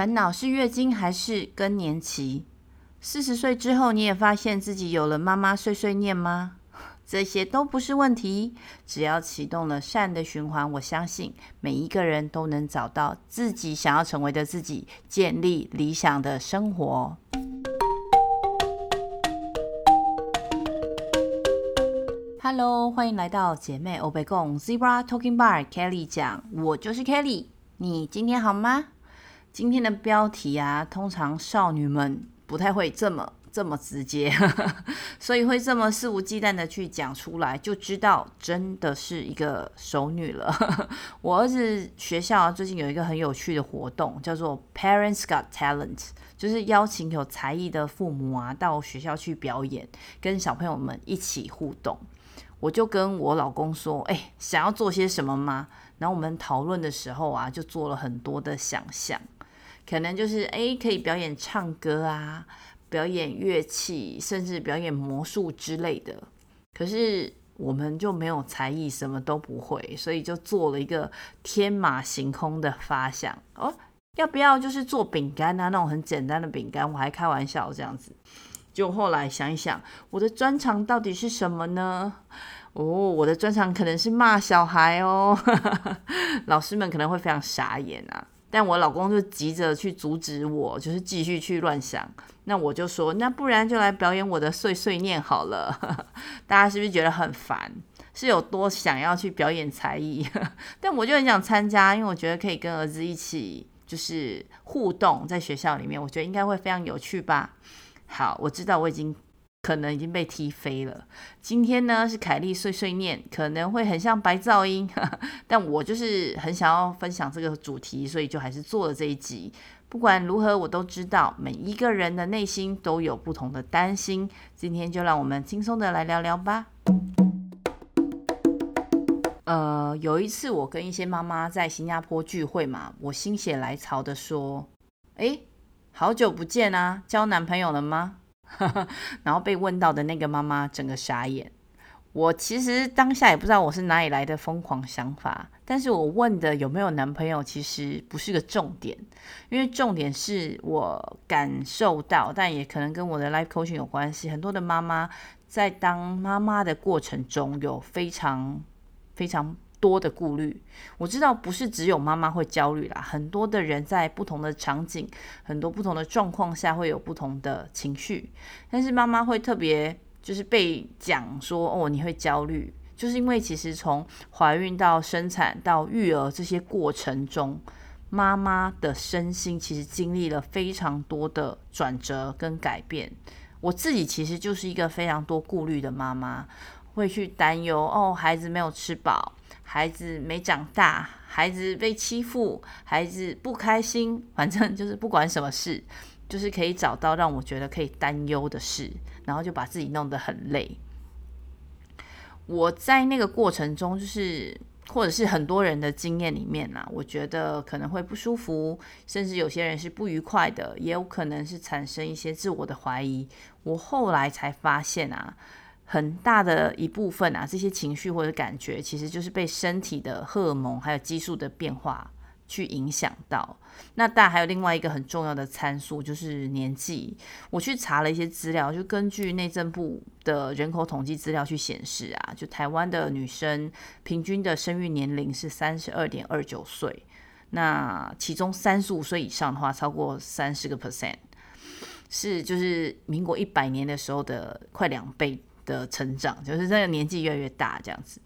烦恼是月经还是更年期？四十岁之后，你也发现自己有了妈妈碎碎念吗？这些都不是问题，只要启动了善的循环，我相信每一个人都能找到自己想要成为的自己，建立理想的生活。Hello，欢迎来到姐妹欧贝共 Zebra Talking Bar Kelly 讲，我就是 Kelly，你今天好吗？今天的标题啊，通常少女们不太会这么这么直接，所以会这么肆无忌惮的去讲出来，就知道真的是一个熟女了。我儿子学校，最近有一个很有趣的活动，叫做 Parents Got Talent，就是邀请有才艺的父母啊到学校去表演，跟小朋友们一起互动。我就跟我老公说：“哎，想要做些什么吗？”然后我们讨论的时候啊，就做了很多的想象。可能就是诶，可以表演唱歌啊，表演乐器，甚至表演魔术之类的。可是我们就没有才艺，什么都不会，所以就做了一个天马行空的发想哦，要不要就是做饼干啊？那种很简单的饼干，我还开玩笑这样子。就后来想一想，我的专长到底是什么呢？哦，我的专长可能是骂小孩哦，老师们可能会非常傻眼啊。但我老公就急着去阻止我，就是继续去乱想。那我就说，那不然就来表演我的碎碎念好了。大家是不是觉得很烦？是有多想要去表演才艺？但我就很想参加，因为我觉得可以跟儿子一起就是互动，在学校里面，我觉得应该会非常有趣吧。好，我知道我已经。可能已经被踢飞了。今天呢是凯莉碎碎念，可能会很像白噪音，但我就是很想要分享这个主题，所以就还是做了这一集。不管如何，我都知道每一个人的内心都有不同的担心。今天就让我们轻松的来聊聊吧。呃，有一次我跟一些妈妈在新加坡聚会嘛，我心血来潮的说：“诶，好久不见啊，交男朋友了吗？” 然后被问到的那个妈妈整个傻眼。我其实当下也不知道我是哪里来的疯狂想法，但是我问的有没有男朋友其实不是个重点，因为重点是我感受到，但也可能跟我的 life coaching 有关系。很多的妈妈在当妈妈的过程中有非常非常。多的顾虑，我知道不是只有妈妈会焦虑啦，很多的人在不同的场景、很多不同的状况下会有不同的情绪，但是妈妈会特别就是被讲说哦，你会焦虑，就是因为其实从怀孕到生产到育儿这些过程中，妈妈的身心其实经历了非常多的转折跟改变。我自己其实就是一个非常多顾虑的妈妈，会去担忧哦，孩子没有吃饱。孩子没长大，孩子被欺负，孩子不开心，反正就是不管什么事，就是可以找到让我觉得可以担忧的事，然后就把自己弄得很累。我在那个过程中，就是或者是很多人的经验里面啊，我觉得可能会不舒服，甚至有些人是不愉快的，也有可能是产生一些自我的怀疑。我后来才发现啊。很大的一部分啊，这些情绪或者感觉，其实就是被身体的荷尔蒙还有激素的变化去影响到。那当然还有另外一个很重要的参数，就是年纪。我去查了一些资料，就根据内政部的人口统计资料去显示啊，就台湾的女生平均的生育年龄是三十二点二九岁，那其中三十五岁以上的话，超过三十个 percent，是就是民国一百年的时候的快两倍。的成长就是这个年纪越来越大这样子，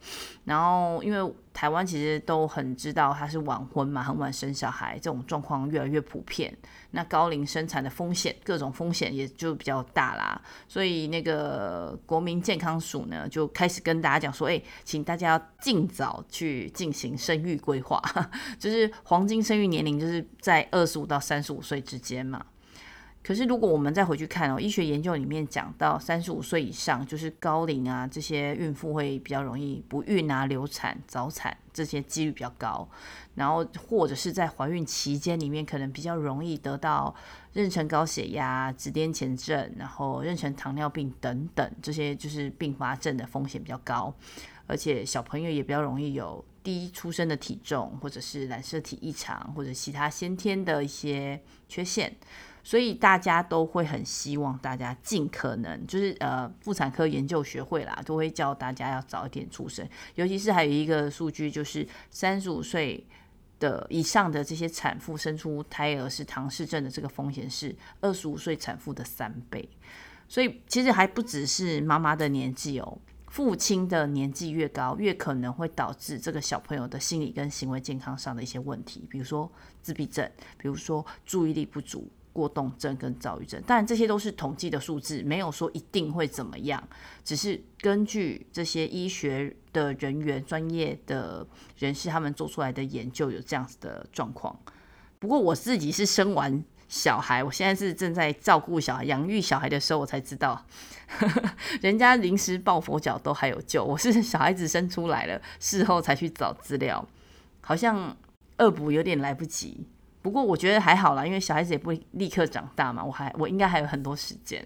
然后因为台湾其实都很知道他是晚婚嘛，很晚生小孩，这种状况越来越普遍。那高龄生产的风险，各种风险也就比较大啦。所以那个国民健康署呢，就开始跟大家讲说，哎，请大家要尽早去进行生育规划，就是黄金生育年龄就是在二十五到三十五岁之间嘛。可是，如果我们再回去看哦，医学研究里面讲到三十五岁以上，就是高龄啊，这些孕妇会比较容易不孕啊、流产、早产，这些几率比较高。然后或者是在怀孕期间里面，可能比较容易得到妊娠高血压、子痫前症，然后妊娠糖尿病等等，这些就是并发症的风险比较高。而且小朋友也比较容易有低出生的体重，或者是染色体异常，或者其他先天的一些缺陷，所以大家都会很希望大家尽可能，就是呃，妇产科研究学会啦，都会教大家要早一点出生。尤其是还有一个数据，就是三十五岁的以上的这些产妇生出胎儿是唐氏症的这个风险是二十五岁产妇的三倍。所以其实还不只是妈妈的年纪哦。父亲的年纪越高，越可能会导致这个小朋友的心理跟行为健康上的一些问题，比如说自闭症，比如说注意力不足过动症跟躁郁症。当然这些都是统计的数字，没有说一定会怎么样，只是根据这些医学的人员、专业的人士他们做出来的研究有这样子的状况。不过我自己是生完小孩，我现在是正在照顾小孩、养育小孩的时候，我才知道，人家临时抱佛脚都还有救，我是小孩子生出来了，事后才去找资料，好像恶补有点来不及。不过我觉得还好啦，因为小孩子也不立刻长大嘛，我还我应该还有很多时间。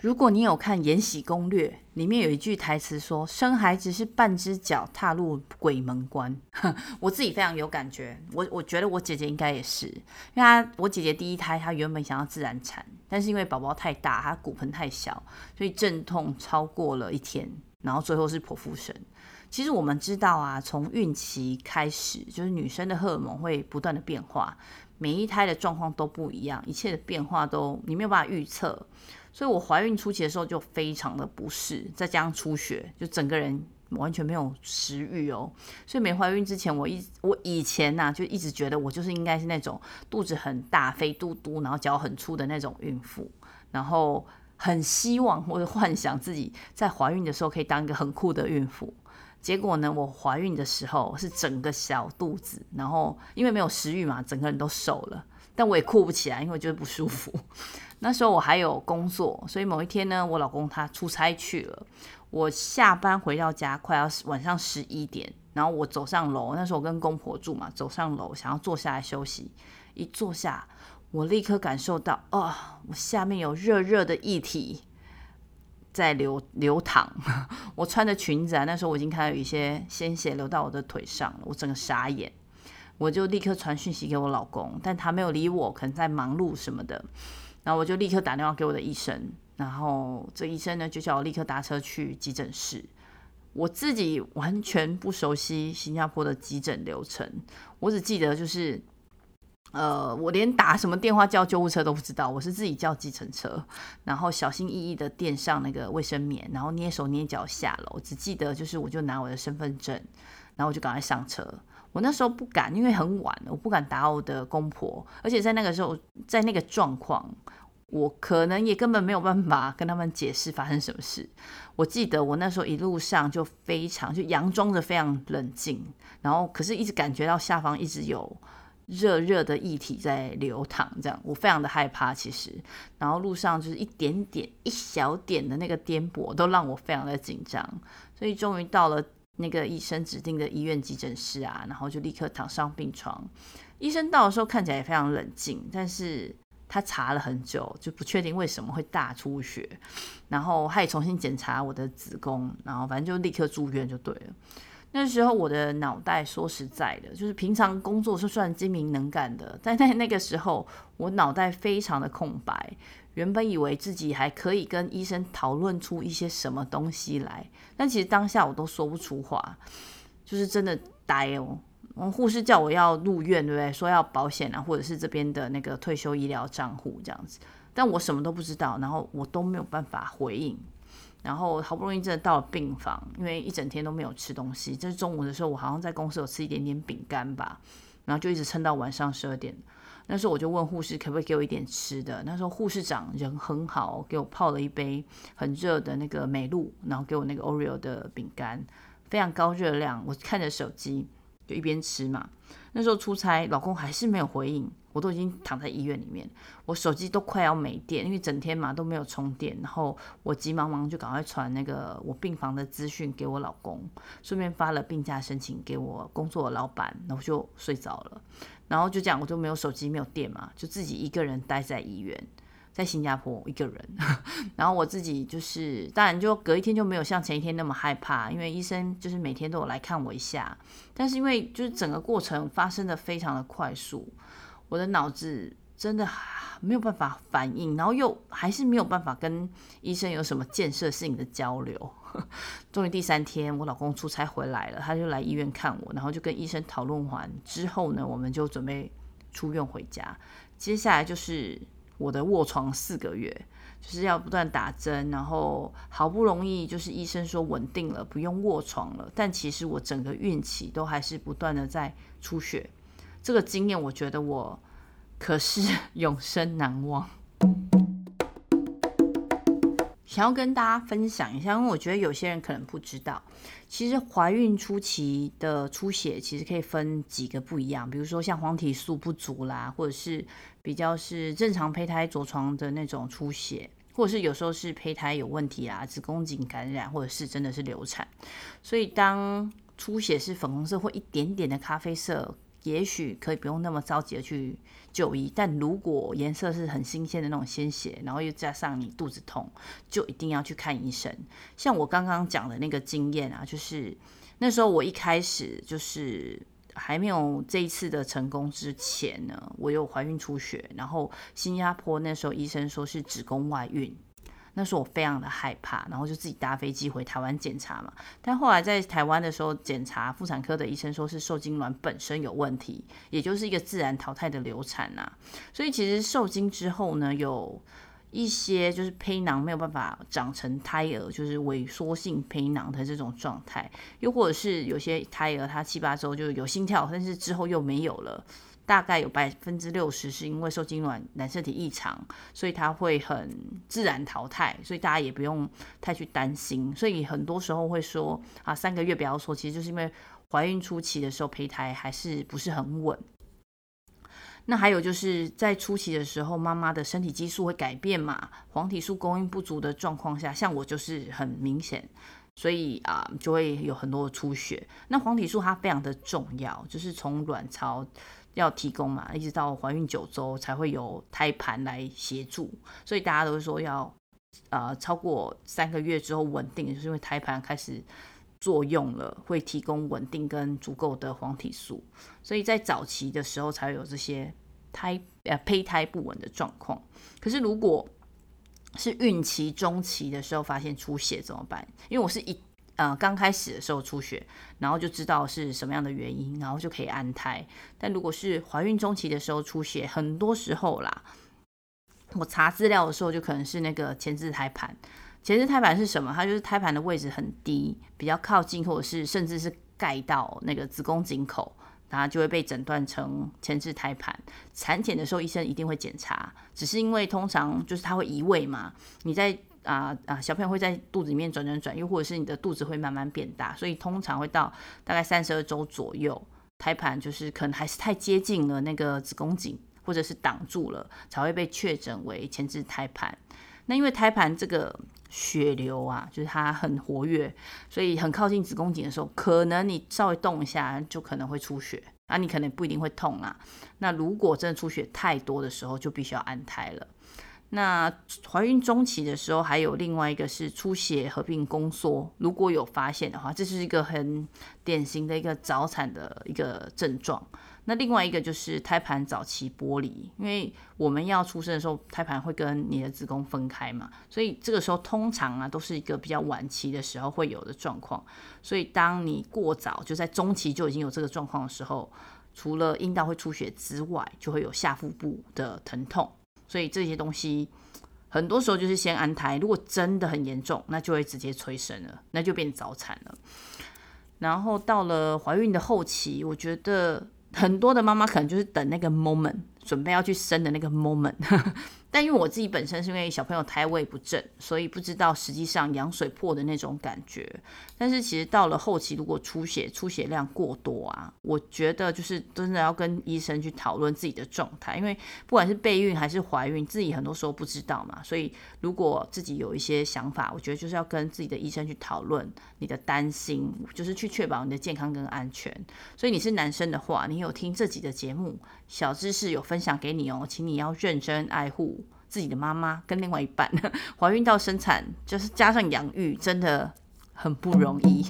如果你有看《延禧攻略》，里面有一句台词说：“生孩子是半只脚踏入鬼门关。”我自己非常有感觉。我我觉得我姐姐应该也是，因为她我姐姐第一胎她原本想要自然产，但是因为宝宝太大，她骨盆太小，所以阵痛超过了一天，然后最后是剖腹生。其实我们知道啊，从孕期开始，就是女生的荷尔蒙会不断的变化，每一胎的状况都不一样，一切的变化都你没有办法预测。所以我怀孕初期的时候就非常的不适，再加上出血，就整个人完全没有食欲哦。所以没怀孕之前，我一我以前呐、啊、就一直觉得我就是应该是那种肚子很大、肥嘟嘟，然后脚很粗的那种孕妇，然后很希望或者幻想自己在怀孕的时候可以当一个很酷的孕妇。结果呢，我怀孕的时候是整个小肚子，然后因为没有食欲嘛，整个人都瘦了，但我也哭不起来，因为我觉得不舒服。那时候我还有工作，所以某一天呢，我老公他出差去了。我下班回到家，快要晚上十一点，然后我走上楼。那时候我跟公婆住嘛，走上楼想要坐下来休息。一坐下，我立刻感受到，哦，我下面有热热的液体在流 流淌。我穿的裙子啊，那时候我已经看到有一些鲜血流到我的腿上了，我整个傻眼。我就立刻传讯息给我老公，但他没有理我，可能在忙碌什么的。然后我就立刻打电话给我的医生，然后这医生呢就叫我立刻搭车去急诊室。我自己完全不熟悉新加坡的急诊流程，我只记得就是，呃，我连打什么电话叫救护车都不知道，我是自己叫计程车，然后小心翼翼的垫上那个卫生棉，然后捏手捏脚下楼。只记得就是我就拿我的身份证，然后我就赶快上车。我那时候不敢，因为很晚了，我不敢打我的公婆，而且在那个时候，在那个状况，我可能也根本没有办法跟他们解释发生什么事。我记得我那时候一路上就非常就佯装着非常冷静，然后可是一直感觉到下方一直有热热的液体在流淌，这样我非常的害怕。其实，然后路上就是一点点、一小点的那个颠簸，都让我非常的紧张。所以终于到了。那个医生指定的医院急诊室啊，然后就立刻躺上病床。医生到的时候看起来也非常冷静，但是他查了很久，就不确定为什么会大出血。然后他也重新检查我的子宫，然后反正就立刻住院就对了。那时候我的脑袋说实在的，就是平常工作是算精明能干的，但在那个时候我脑袋非常的空白。原本以为自己还可以跟医生讨论出一些什么东西来，但其实当下我都说不出话，就是真的呆哦。然后护士叫我要入院，对不对？说要保险啊，或者是这边的那个退休医疗账户这样子，但我什么都不知道，然后我都没有办法回应。然后好不容易真的到了病房，因为一整天都没有吃东西，就是中午的时候我好像在公司有吃一点点饼干吧，然后就一直撑到晚上十二点。那时候我就问护士可不可以给我一点吃的。那时候护士长人很好，给我泡了一杯很热的那个美露，然后给我那个 Oreo 的饼干，非常高热量。我看着手机就一边吃嘛。那时候出差，老公还是没有回应。我都已经躺在医院里面，我手机都快要没电，因为整天嘛都没有充电。然后我急忙忙就赶快传那个我病房的资讯给我老公，顺便发了病假申请给我工作的老板，然后就睡着了。然后就这样，我就没有手机，没有电嘛，就自己一个人待在医院。在新加坡一个人，然后我自己就是，当然就隔一天就没有像前一天那么害怕，因为医生就是每天都有来看我一下。但是因为就是整个过程发生的非常的快速，我的脑子真的没有办法反应，然后又还是没有办法跟医生有什么建设性的交流。终于第三天，我老公出差回来了，他就来医院看我，然后就跟医生讨论完之后呢，我们就准备出院回家。接下来就是。我的卧床四个月，就是要不断打针，然后好不容易就是医生说稳定了，不用卧床了。但其实我整个孕期都还是不断的在出血，这个经验我觉得我可是 永生难忘。想要跟大家分享一下，因为我觉得有些人可能不知道，其实怀孕初期的出血其实可以分几个不一样，比如说像黄体素不足啦，或者是比较是正常胚胎着床的那种出血，或者是有时候是胚胎有问题啊，子宫颈感染，或者是真的是流产。所以当出血是粉红色或一点点的咖啡色。也许可以不用那么着急的去就医，但如果颜色是很新鲜的那种鲜血，然后又加上你肚子痛，就一定要去看医生。像我刚刚讲的那个经验啊，就是那时候我一开始就是还没有这一次的成功之前呢，我有怀孕出血，然后新加坡那时候医生说是子宫外孕。那时候我非常的害怕，然后就自己搭飞机回台湾检查嘛。但后来在台湾的时候检查，妇产科的医生说是受精卵本身有问题，也就是一个自然淘汰的流产呐。所以其实受精之后呢，有一些就是胚囊没有办法长成胎儿，就是萎缩性胚囊的这种状态，又或者是有些胎儿它七八周就有心跳，但是之后又没有了。大概有百分之六十是因为受精卵染色体异常，所以它会很自然淘汰，所以大家也不用太去担心。所以很多时候会说啊，三个月不要说，其实就是因为怀孕初期的时候胚胎还是不是很稳。那还有就是在初期的时候，妈妈的身体激素会改变嘛，黄体素供应不足的状况下，像我就是很明显，所以啊就会有很多的出血。那黄体素它非常的重要，就是从卵巢。要提供嘛，一直到怀孕九周才会有胎盘来协助，所以大家都说要呃超过三个月之后稳定，就是因为胎盘开始作用了，会提供稳定跟足够的黄体素，所以在早期的时候才会有这些胎呃胚胎不稳的状况。可是如果是孕期中期的时候发现出血怎么办？因为我是一。呃，刚开始的时候出血，然后就知道是什么样的原因，然后就可以安胎。但如果是怀孕中期的时候出血，很多时候啦，我查资料的时候就可能是那个前置胎盘。前置胎盘是什么？它就是胎盘的位置很低，比较靠近，或者是甚至是盖到那个子宫颈口，然后就会被诊断成前置胎盘。产检的时候医生一定会检查，只是因为通常就是它会移位嘛，你在。啊啊！小朋友会在肚子里面转转转，又或者是你的肚子会慢慢变大，所以通常会到大概三十二周左右，胎盘就是可能还是太接近了那个子宫颈，或者是挡住了，才会被确诊为前置胎盘。那因为胎盘这个血流啊，就是它很活跃，所以很靠近子宫颈的时候，可能你稍微动一下就可能会出血啊，你可能不一定会痛啊。那如果真的出血太多的时候，就必须要安胎了。那怀孕中期的时候，还有另外一个是出血合并宫缩，如果有发现的话，这是一个很典型的一个早产的一个症状。那另外一个就是胎盘早期剥离，因为我们要出生的时候，胎盘会跟你的子宫分开嘛，所以这个时候通常啊都是一个比较晚期的时候会有的状况。所以当你过早就在中期就已经有这个状况的时候，除了阴道会出血之外，就会有下腹部的疼痛。所以这些东西很多时候就是先安胎，如果真的很严重，那就会直接催生了，那就变早产了。然后到了怀孕的后期，我觉得很多的妈妈可能就是等那个 moment，准备要去生的那个 moment。但因为我自己本身是因为小朋友胎位不正，所以不知道实际上羊水破的那种感觉。但是其实到了后期，如果出血出血量过多啊，我觉得就是真的要跟医生去讨论自己的状态，因为不管是备孕还是怀孕，自己很多时候不知道嘛。所以如果自己有一些想法，我觉得就是要跟自己的医生去讨论你的担心，就是去确保你的健康跟安全。所以你是男生的话，你有听这集的节目，小知识有分分享给你哦，请你要认真爱护自己的妈妈跟另外一半，怀孕到生产，就是加上养育，真的很不容易。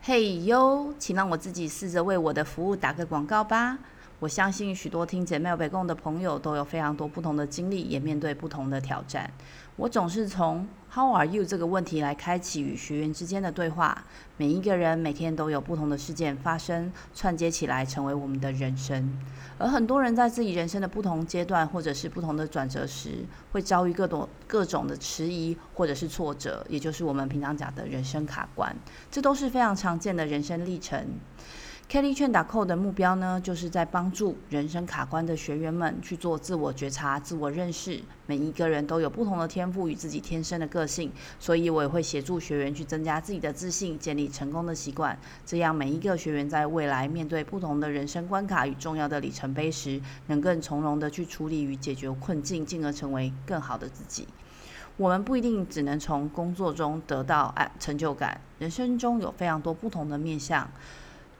嘿哟，请让我自己试着为我的服务打个广告吧。我相信许多听姐妹北共的朋友都有非常多不同的经历，也面对不同的挑战。我总是从 How are you 这个问题来开启与学员之间的对话。每一个人每天都有不同的事件发生，串接起来成为我们的人生。而很多人在自己人生的不同阶段，或者是不同的转折时，会遭遇各种各种的迟疑或者是挫折，也就是我们平常讲的人生卡关。这都是非常常见的人生历程。Kelly Chen.co 的目标呢，就是在帮助人生卡关的学员们去做自我觉察、自我认识。每一个人都有不同的天赋与自己天生的个性，所以我也会协助学员去增加自己的自信，建立成功的习惯。这样每一个学员在未来面对不同的人生关卡与重要的里程碑时，能更从容的去处理与解决困境，进而成为更好的自己。我们不一定只能从工作中得到成就感，人生中有非常多不同的面向。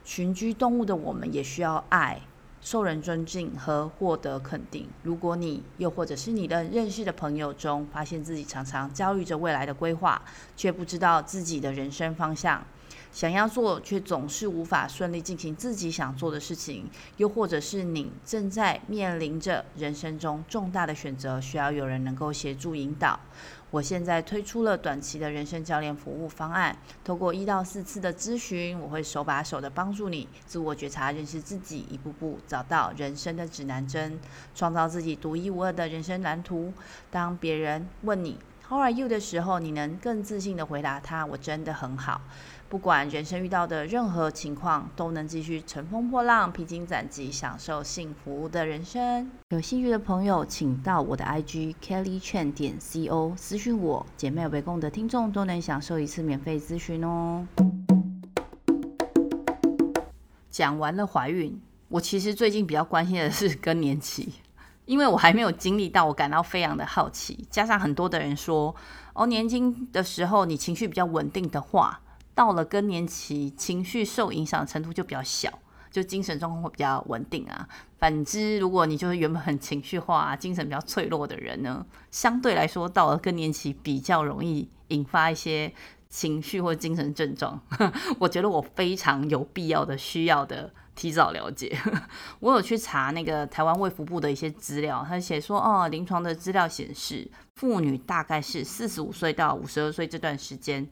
群居动物的我们也需要爱、受人尊敬和获得肯定。如果你又或者是你的认识的朋友中，发现自己常常焦虑着未来的规划，却不知道自己的人生方向，想要做却总是无法顺利进行自己想做的事情，又或者是你正在面临着人生中重大的选择，需要有人能够协助引导。我现在推出了短期的人生教练服务方案，通过一到四次的咨询，我会手把手的帮助你自我觉察、认识自己，一步步找到人生的指南针，创造自己独一无二的人生蓝图。当别人问你 How are you 的时候，你能更自信的回答他：我真的很好。不管人生遇到的任何情况，都能继续乘风破浪、披荆斩棘，享受幸福的人生。有兴趣的朋友，请到我的 IG Kelly Chen 点 CO 私讯我。姐妹围攻的听众都能享受一次免费咨询哦。讲完了怀孕，我其实最近比较关心的是更年期，因为我还没有经历到，我感到非常的好奇。加上很多的人说，哦，年轻的时候你情绪比较稳定的话。到了更年期，情绪受影响程度就比较小，就精神状况会比较稳定啊。反之，如果你就是原本很情绪化、精神比较脆弱的人呢，相对来说到了更年期比较容易引发一些情绪或精神症状。我觉得我非常有必要的、需要的提早了解。我有去查那个台湾卫福部的一些资料，他写说哦，临床的资料显示，妇女大概是四十五岁到五十二岁这段时间。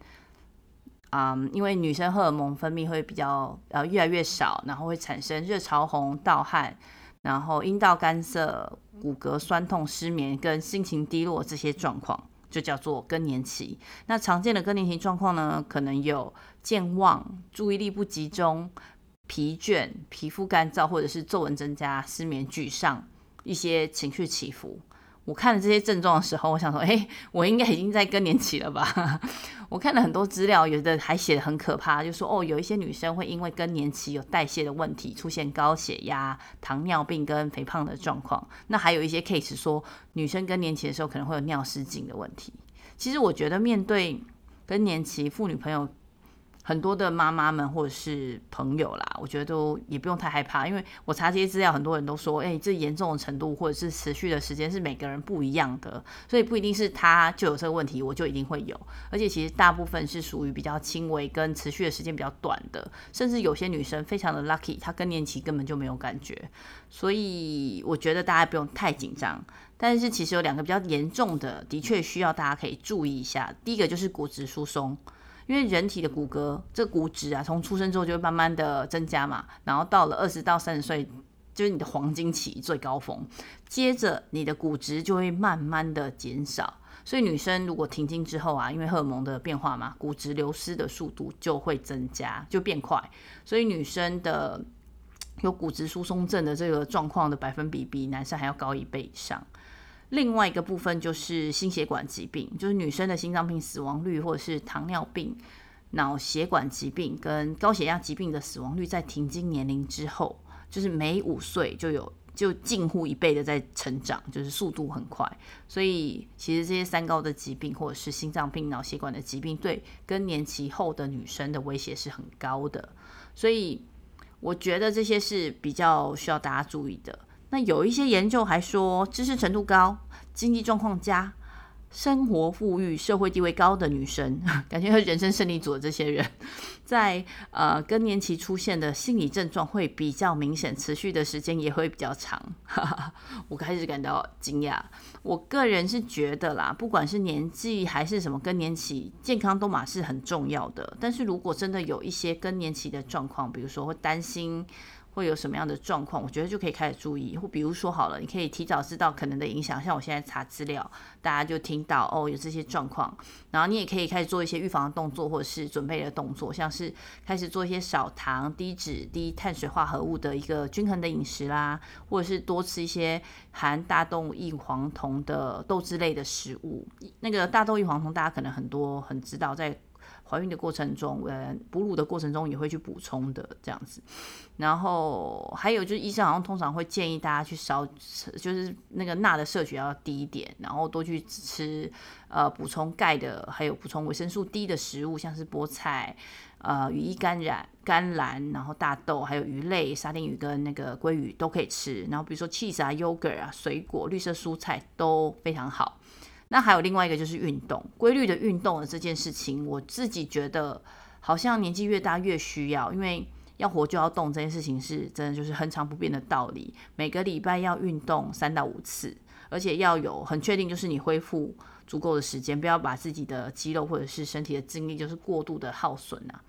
嗯，因为女生荷尔蒙分泌会比较呃越来越少，然后会产生热潮红、盗汗，然后阴道干涩、骨骼酸痛、失眠跟心情低落这些状况，就叫做更年期。那常见的更年期状况呢，可能有健忘、注意力不集中、疲倦、皮肤干燥，或者是皱纹增加、失眠、沮丧，一些情绪起伏。我看了这些症状的时候，我想说，诶，我应该已经在更年期了吧？我看了很多资料，有的还写得很可怕，就说哦，有一些女生会因为更年期有代谢的问题，出现高血压、糖尿病跟肥胖的状况。那还有一些 case 说，女生更年期的时候可能会有尿失禁的问题。其实我觉得，面对更年期妇女朋友。很多的妈妈们或者是朋友啦，我觉得都也不用太害怕，因为我查这些资料，很多人都说，诶，这严重的程度或者是持续的时间是每个人不一样的，所以不一定是他就有这个问题，我就一定会有。而且其实大部分是属于比较轻微跟持续的时间比较短的，甚至有些女生非常的 lucky，她更年期根本就没有感觉，所以我觉得大家不用太紧张。但是其实有两个比较严重的，的确需要大家可以注意一下。第一个就是骨质疏松。因为人体的骨骼，这个骨质啊，从出生之后就会慢慢的增加嘛，然后到了二十到三十岁，就是你的黄金期最高峰，接着你的骨质就会慢慢的减少。所以女生如果停经之后啊，因为荷尔蒙的变化嘛，骨质流失的速度就会增加，就变快。所以女生的有骨质疏松症的这个状况的百分比比男生还要高一倍以上。另外一个部分就是心血管疾病，就是女生的心脏病死亡率，或者是糖尿病、脑血管疾病跟高血压疾病的死亡率，在停经年龄之后，就是每五岁就有就近乎一倍的在成长，就是速度很快。所以其实这些三高的疾病，或者是心脏病、脑血管的疾病，对更年期后的女生的威胁是很高的。所以我觉得这些是比较需要大家注意的。那有一些研究还说，知识程度高、经济状况佳。生活富裕、社会地位高的女生，感觉和人生胜利组的这些人，在呃更年期出现的心理症状会比较明显，持续的时间也会比较长。我开始感到惊讶。我个人是觉得啦，不管是年纪还是什么更年期，健康都嘛是很重要的。但是如果真的有一些更年期的状况，比如说会担心。会有什么样的状况？我觉得就可以开始注意，或比如说好了，你可以提早知道可能的影响。像我现在查资料，大家就听到哦有这些状况，然后你也可以开始做一些预防的动作，或者是准备的动作，像是开始做一些少糖、低脂、低碳水化合物的一个均衡的饮食啦，或者是多吃一些含大豆异黄酮的豆制类的食物。那个大豆异黄酮大家可能很多很知道，在怀孕的过程中，呃，哺乳的过程中也会去补充的这样子，然后还有就是医生好像通常会建议大家去少，就是那个钠的摄取要低一点，然后多去吃呃补充钙的，还有补充维生素 D 的食物，像是菠菜、呃羽衣甘蓝、甘蓝，然后大豆，还有鱼类、沙丁鱼跟那个鲑鱼都可以吃，然后比如说 cheese 啊、yogurt 啊、水果、绿色蔬菜都非常好。那还有另外一个就是运动，规律的运动的这件事情，我自己觉得好像年纪越大越需要，因为要活就要动这件事情是真的就是恒常不变的道理。每个礼拜要运动三到五次，而且要有很确定就是你恢复足够的时间，不要把自己的肌肉或者是身体的精力就是过度的耗损啊。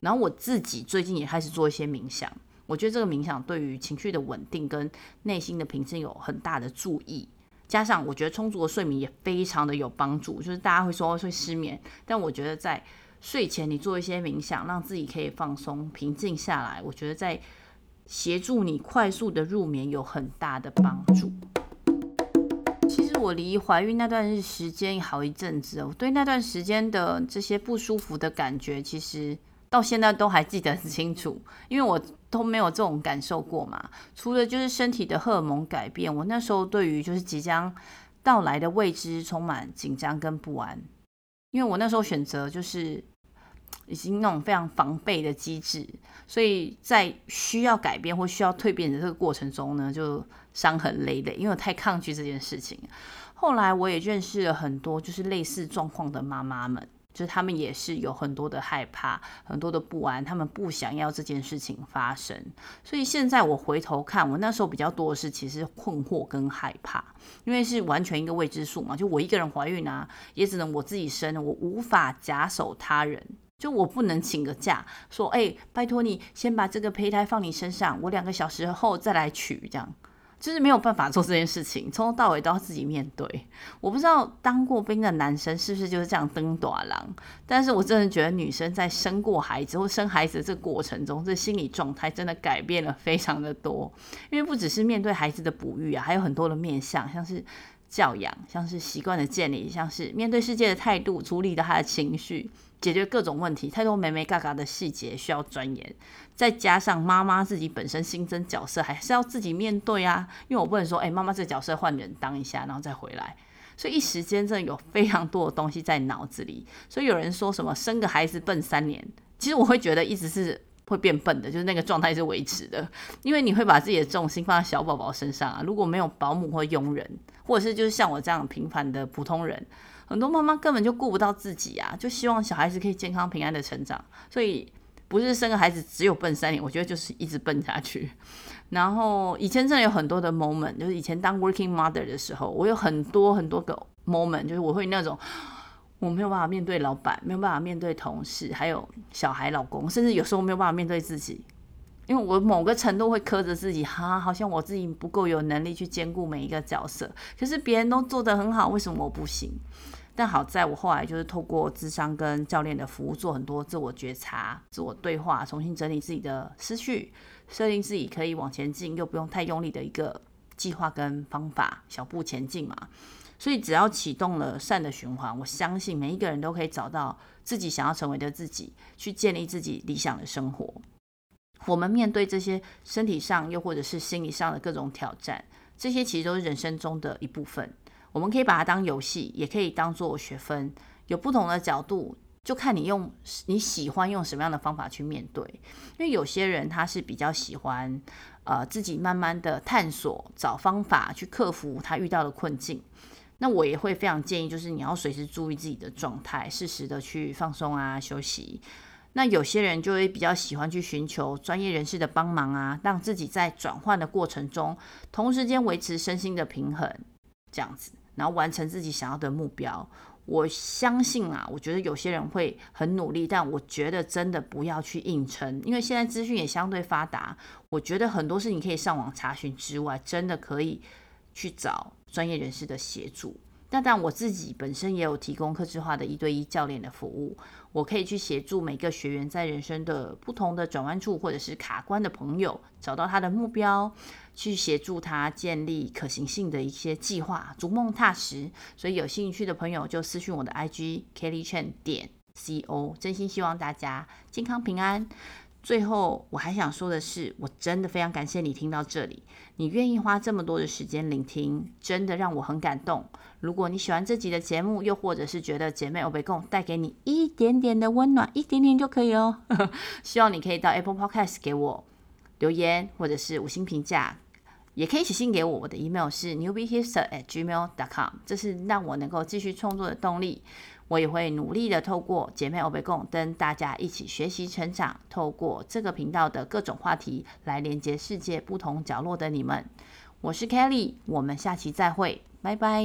然后我自己最近也开始做一些冥想，我觉得这个冥想对于情绪的稳定跟内心的平静有很大的助益。加上我觉得充足的睡眠也非常的有帮助，就是大家会说会失眠，但我觉得在睡前你做一些冥想，让自己可以放松、平静下来，我觉得在协助你快速的入眠有很大的帮助。其实我离怀孕那段时间好一阵子，我对那段时间的这些不舒服的感觉，其实。到现在都还记得很清楚，因为我都没有这种感受过嘛。除了就是身体的荷尔蒙改变，我那时候对于就是即将到来的未知充满紧张跟不安。因为我那时候选择就是已经那种非常防备的机制，所以在需要改变或需要蜕变的这个过程中呢，就伤痕累累，因为我太抗拒这件事情。后来我也认识了很多就是类似状况的妈妈们。就是他们也是有很多的害怕，很多的不安，他们不想要这件事情发生。所以现在我回头看，我那时候比较多的是其实困惑跟害怕，因为是完全一个未知数嘛。就我一个人怀孕啊，也只能我自己生，我无法假手他人，就我不能请个假说，哎，拜托你先把这个胚胎放你身上，我两个小时后再来取这样。就是没有办法做这件事情，从头到尾都要自己面对。我不知道当过兵的男生是不是就是这样登独狼，但是我真的觉得女生在生过孩子或生孩子的这个过程中，这心理状态真的改变了非常的多。因为不只是面对孩子的哺育啊，还有很多的面向，像是教养，像是习惯的建立，像是面对世界的态度，处理的他的情绪。解决各种问题，太多眉眉角角的细节需要钻研，再加上妈妈自己本身新增角色，还是要自己面对啊。因为我不能说，哎、妈妈这个角色换人当一下，然后再回来，所以一时间真的有非常多的东西在脑子里。所以有人说什么生个孩子笨三年，其实我会觉得一直是会变笨的，就是那个状态是维持的，因为你会把自己的重心放在小宝宝身上啊。如果没有保姆或佣人，或者是就是像我这样平凡的普通人。很多妈妈根本就顾不到自己啊，就希望小孩子可以健康平安的成长，所以不是生个孩子只有笨三年，我觉得就是一直笨下去。然后以前真的有很多的 moment，就是以前当 working mother 的时候，我有很多很多个 moment，就是我会那种我没有办法面对老板，没有办法面对同事，还有小孩、老公，甚至有时候没有办法面对自己，因为我某个程度会苛责自己，哈，好像我自己不够有能力去兼顾每一个角色，可是别人都做得很好，为什么我不行？但好在我后来就是透过智商跟教练的服务，做很多自我觉察、自我对话，重新整理自己的思绪，设定自己可以往前进又不用太用力的一个计划跟方法，小步前进嘛。所以只要启动了善的循环，我相信每一个人都可以找到自己想要成为的自己，去建立自己理想的生活。我们面对这些身体上又或者是心理上的各种挑战，这些其实都是人生中的一部分。我们可以把它当游戏，也可以当做学分，有不同的角度，就看你用你喜欢用什么样的方法去面对。因为有些人他是比较喜欢，呃自己慢慢的探索，找方法去克服他遇到的困境。那我也会非常建议，就是你要随时注意自己的状态，适时的去放松啊，休息。那有些人就会比较喜欢去寻求专业人士的帮忙啊，让自己在转换的过程中，同时间维持身心的平衡，这样子，然后完成自己想要的目标。我相信啊，我觉得有些人会很努力，但我觉得真的不要去硬撑，因为现在资讯也相对发达，我觉得很多事情可以上网查询之外，真的可以去找专业人士的协助，但但我自己本身也有提供客制化的一对一教练的服务，我可以去协助每个学员在人生的不同的转弯处或者是卡关的朋友，找到他的目标，去协助他建立可行性的一些计划，逐梦踏实。所以有兴趣的朋友就私讯我的 IG Kelly Chen 点 CO，真心希望大家健康平安。最后，我还想说的是，我真的非常感谢你听到这里，你愿意花这么多的时间聆听，真的让我很感动。如果你喜欢这集的节目，又或者是觉得姐妹欧北共带给你一点点的温暖，一点点就可以哦。希望你可以到 Apple Podcast 给我留言，或者是五星评价，也可以写信给我。我的 email 是 newbiehipster@gmail.com，这是让我能够继续创作的动力。我也会努力的透过姐妹欧贝共跟大家一起学习成长，透过这个频道的各种话题来连接世界不同角落的你们。我是 Kelly，我们下期再会，拜拜。